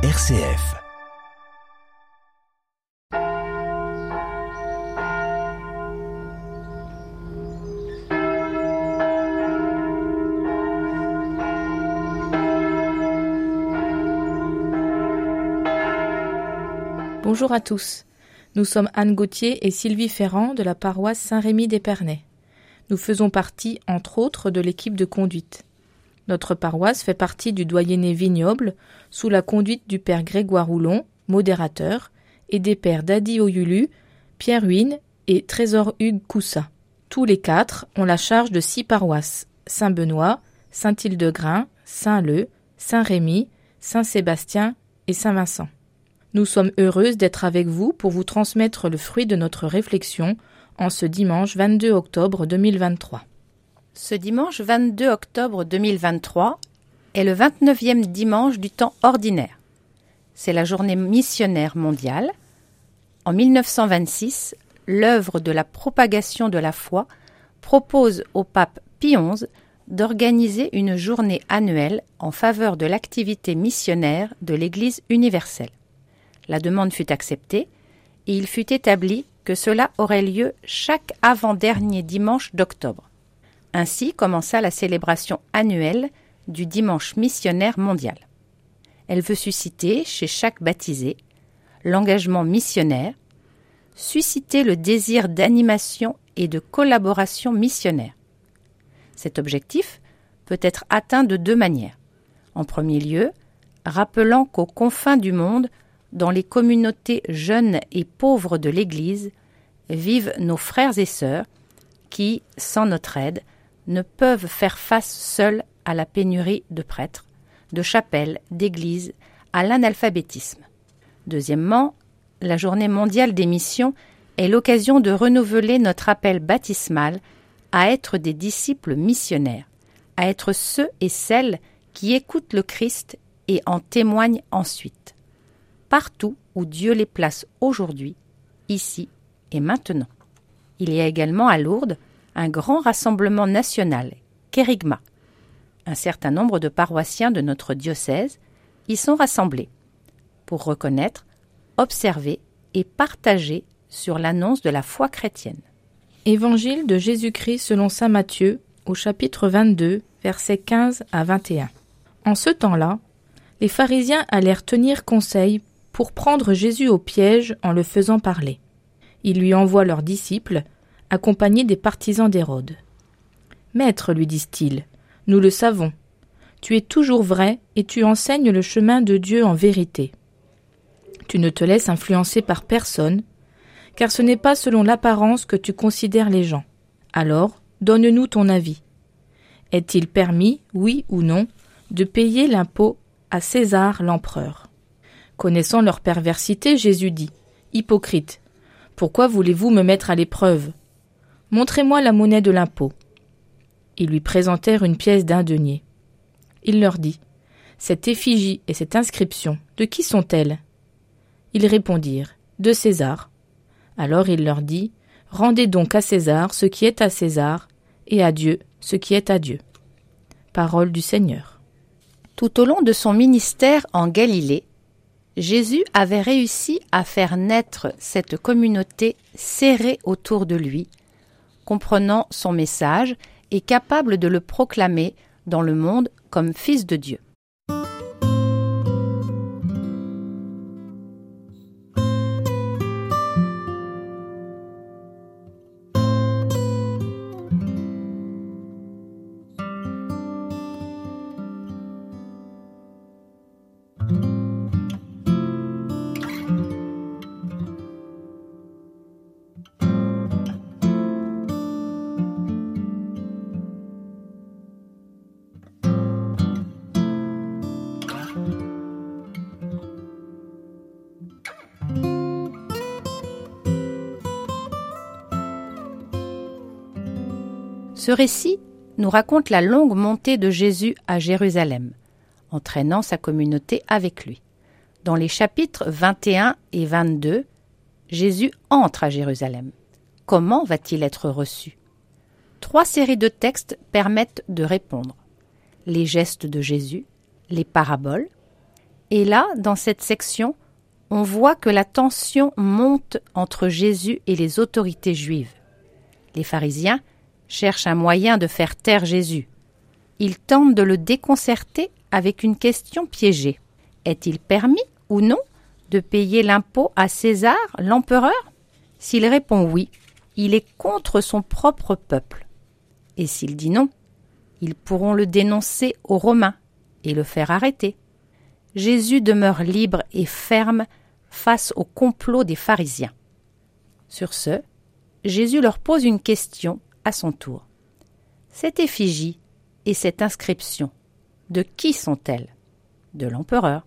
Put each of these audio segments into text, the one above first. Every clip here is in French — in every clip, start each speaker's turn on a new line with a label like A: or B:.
A: RCF.
B: Bonjour à tous. Nous sommes Anne Gauthier et Sylvie Ferrand de la paroisse Saint-Rémy d'Épernay. Nous faisons partie, entre autres, de l'équipe de conduite. Notre paroisse fait partie du doyenné vignoble sous la conduite du père Grégoire Houlon, modérateur, et des pères Dadi Oyulu, Pierre Huyn et Trésor Hugues Coussa. Tous les quatre ont la charge de six paroisses Saint-Benoît, Saint-Hildegrain, Saint-Leu, Saint-Rémy, Saint-Sébastien et Saint-Vincent. Nous sommes heureuses d'être avec vous pour vous transmettre le fruit de notre réflexion en ce dimanche 22 octobre 2023.
C: Ce dimanche 22 octobre 2023 est le 29e dimanche du temps ordinaire. C'est la journée missionnaire mondiale. En 1926, l'œuvre de la propagation de la foi propose au pape Pie XI d'organiser une journée annuelle en faveur de l'activité missionnaire de l'Église universelle. La demande fut acceptée et il fut établi que cela aurait lieu chaque avant-dernier dimanche d'octobre. Ainsi commença la célébration annuelle du dimanche missionnaire mondial. Elle veut susciter chez chaque baptisé l'engagement missionnaire, susciter le désir d'animation et de collaboration missionnaire. Cet objectif peut être atteint de deux manières. En premier lieu, rappelant qu'aux confins du monde, dans les communautés jeunes et pauvres de l'Église, vivent nos frères et sœurs qui, sans notre aide, ne peuvent faire face seuls à la pénurie de prêtres, de chapelles, d'églises, à l'analphabétisme. Deuxièmement, la journée mondiale des missions est l'occasion de renouveler notre appel baptismal à être des disciples missionnaires, à être ceux et celles qui écoutent le Christ et en témoignent ensuite partout où Dieu les place aujourd'hui, ici et maintenant. Il y a également à Lourdes un grand rassemblement national, Kérigma. Un certain nombre de paroissiens de notre diocèse y sont rassemblés pour reconnaître, observer et partager sur l'annonce de la foi chrétienne.
B: Évangile de Jésus-Christ selon saint Matthieu au chapitre 22, versets 15 à 21. En ce temps-là, les pharisiens allèrent tenir conseil pour prendre Jésus au piège en le faisant parler. Ils lui envoient leurs disciples, accompagnés des partisans d'Hérode. Maître, lui disent-ils, nous le savons. Tu es toujours vrai et tu enseignes le chemin de Dieu en vérité. Tu ne te laisses influencer par personne, car ce n'est pas selon l'apparence que tu considères les gens. Alors, donne-nous ton avis. Est-il permis, oui ou non, de payer l'impôt à César l'empereur? Connaissant leur perversité, Jésus dit Hypocrite, pourquoi voulez-vous me mettre à l'épreuve? Montrez-moi la monnaie de l'impôt. Ils lui présentèrent une pièce d'un denier. Il leur dit Cette effigie et cette inscription, de qui sont-elles? Ils répondirent De César. Alors il leur dit Rendez donc à César ce qui est à César, et à Dieu ce qui est à Dieu. Parole du Seigneur.
C: Tout au long de son ministère en Galilée, Jésus avait réussi à faire naître cette communauté serrée autour de lui, comprenant son message et capable de le proclamer dans le monde comme fils de Dieu. Ce récit nous raconte la longue montée de Jésus à Jérusalem, entraînant sa communauté avec lui. Dans les chapitres 21 et 22, Jésus entre à Jérusalem. Comment va-t-il être reçu? Trois séries de textes permettent de répondre. Les gestes de Jésus, les paraboles Et là, dans cette section, on voit que la tension monte entre Jésus et les autorités juives. Les pharisiens cherchent un moyen de faire taire Jésus. Ils tentent de le déconcerter avec une question piégée. Est-il permis ou non de payer l'impôt à César, l'empereur? S'il répond oui, il est contre son propre peuple. Et s'il dit non, ils pourront le dénoncer aux Romains et le faire arrêter. Jésus demeure libre et ferme face au complot des pharisiens. Sur ce, Jésus leur pose une question son tour. Cette effigie et cette inscription, de qui sont-elles? De l'empereur.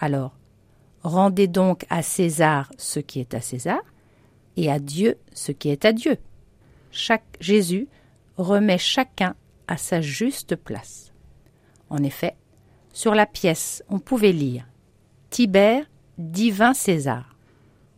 C: Alors, rendez donc à César ce qui est à César, et à Dieu ce qui est à Dieu. Chaque Jésus remet chacun à sa juste place. En effet, sur la pièce, on pouvait lire Tibère, divin César.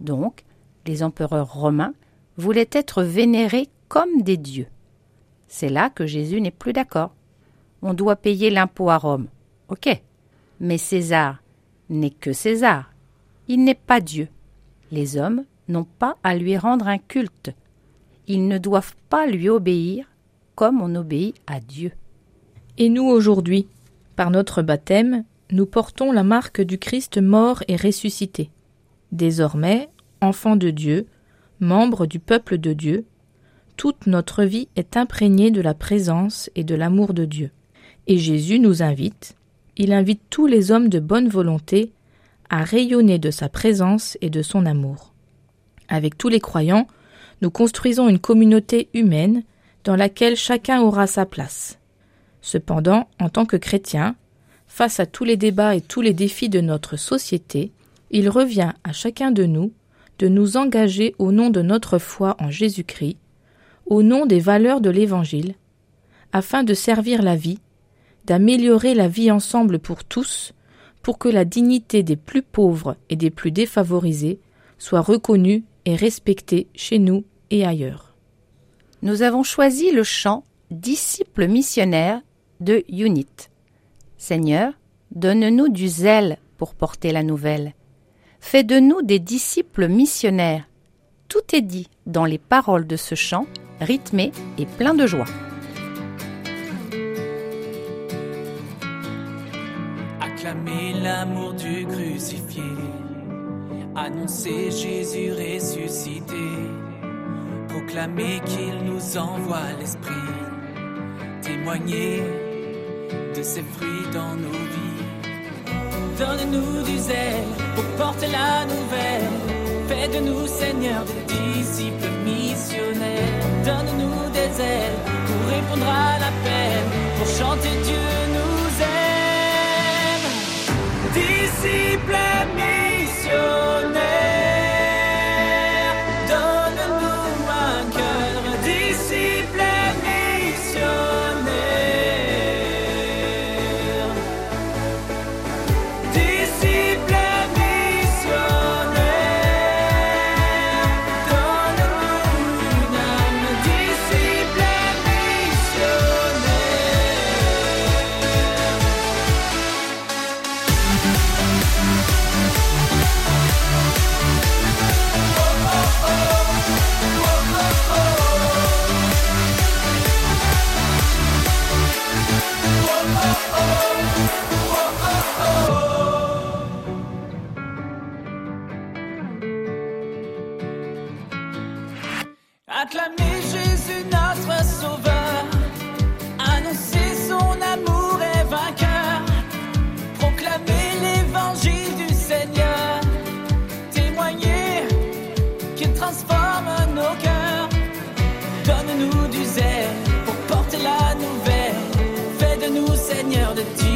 C: Donc, les empereurs romains voulaient être vénérés comme des dieux. C'est là que Jésus n'est plus d'accord. On doit payer l'impôt à Rome. Ok. Mais César n'est que César. Il n'est pas Dieu. Les hommes n'ont pas à lui rendre un culte. Ils ne doivent pas lui obéir comme on obéit à Dieu.
B: Et nous aujourd'hui, par notre baptême, nous portons la marque du Christ mort et ressuscité. Désormais, enfants de Dieu, membres du peuple de Dieu, toute notre vie est imprégnée de la présence et de l'amour de Dieu. Et Jésus nous invite, il invite tous les hommes de bonne volonté à rayonner de sa présence et de son amour. Avec tous les croyants, nous construisons une communauté humaine dans laquelle chacun aura sa place. Cependant, en tant que chrétien, face à tous les débats et tous les défis de notre société, il revient à chacun de nous de nous engager au nom de notre foi en Jésus-Christ, au nom des valeurs de l'Évangile, afin de servir la vie, d'améliorer la vie ensemble pour tous, pour que la dignité des plus pauvres et des plus défavorisés soit reconnue et respectée chez nous et ailleurs.
C: Nous avons choisi le chant Disciples missionnaires de Unit. Seigneur, donne-nous du zèle pour porter la nouvelle. Fais de nous des disciples missionnaires. Tout est dit dans les paroles de ce chant, rythmé et plein de joie.
A: Acclamez l'amour du crucifié, annoncer Jésus ressuscité, proclamer qu'il nous envoie l'Esprit, témoigner de ses fruits dans nos vies. Donne-nous du zèle pour porter la nouvelle. Fais de nous, Seigneur, des disciples missionnaires. Donne-nous des ailes pour répondre à l'appel, pour chanter Dieu nous aime. Disciples Donne-nous du zèle pour porter la nouvelle, fais de nous Seigneur de disciples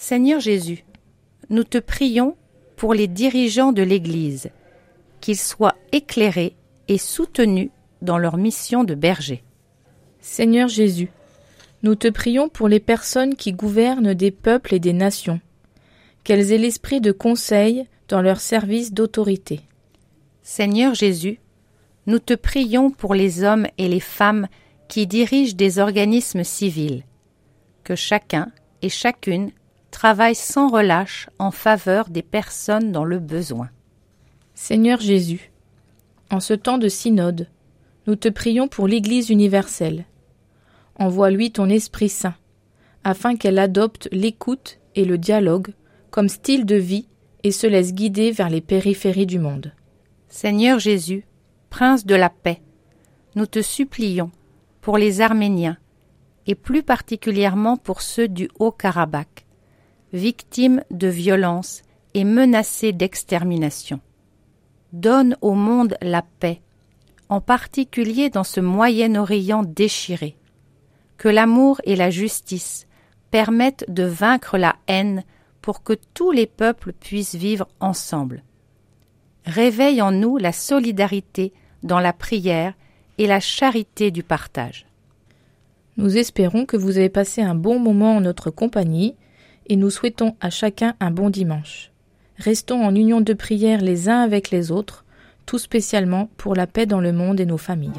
C: Seigneur Jésus, nous te prions pour les dirigeants de l'Église, qu'ils soient éclairés et soutenus dans leur mission de berger.
B: Seigneur Jésus, nous te prions pour les personnes qui gouvernent des peuples et des nations, qu'elles aient l'esprit de conseil dans leur service d'autorité.
C: Seigneur Jésus, nous te prions pour les hommes et les femmes qui dirigent des organismes civils, que chacun et chacune travaille sans relâche en faveur des personnes dans le besoin.
B: Seigneur Jésus, en ce temps de synode, nous te prions pour l'Église universelle. Envoie-lui ton Esprit Saint, afin qu'elle adopte l'écoute et le dialogue comme style de vie et se laisse guider vers les périphéries du monde.
C: Seigneur Jésus, Prince de la paix, nous te supplions pour les Arméniens, et plus particulièrement pour ceux du Haut-Karabakh, victimes de violences et menacés d'extermination. Donne au monde la paix, en particulier dans ce Moyen-Orient déchiré. Que l'amour et la justice permettent de vaincre la haine pour que tous les peuples puissent vivre ensemble. Réveille en nous la solidarité dans la prière et la charité du partage.
B: Nous espérons que vous avez passé un bon moment en notre compagnie et nous souhaitons à chacun un bon dimanche. Restons en union de prière les uns avec les autres, tout spécialement pour la paix dans le monde et nos familles.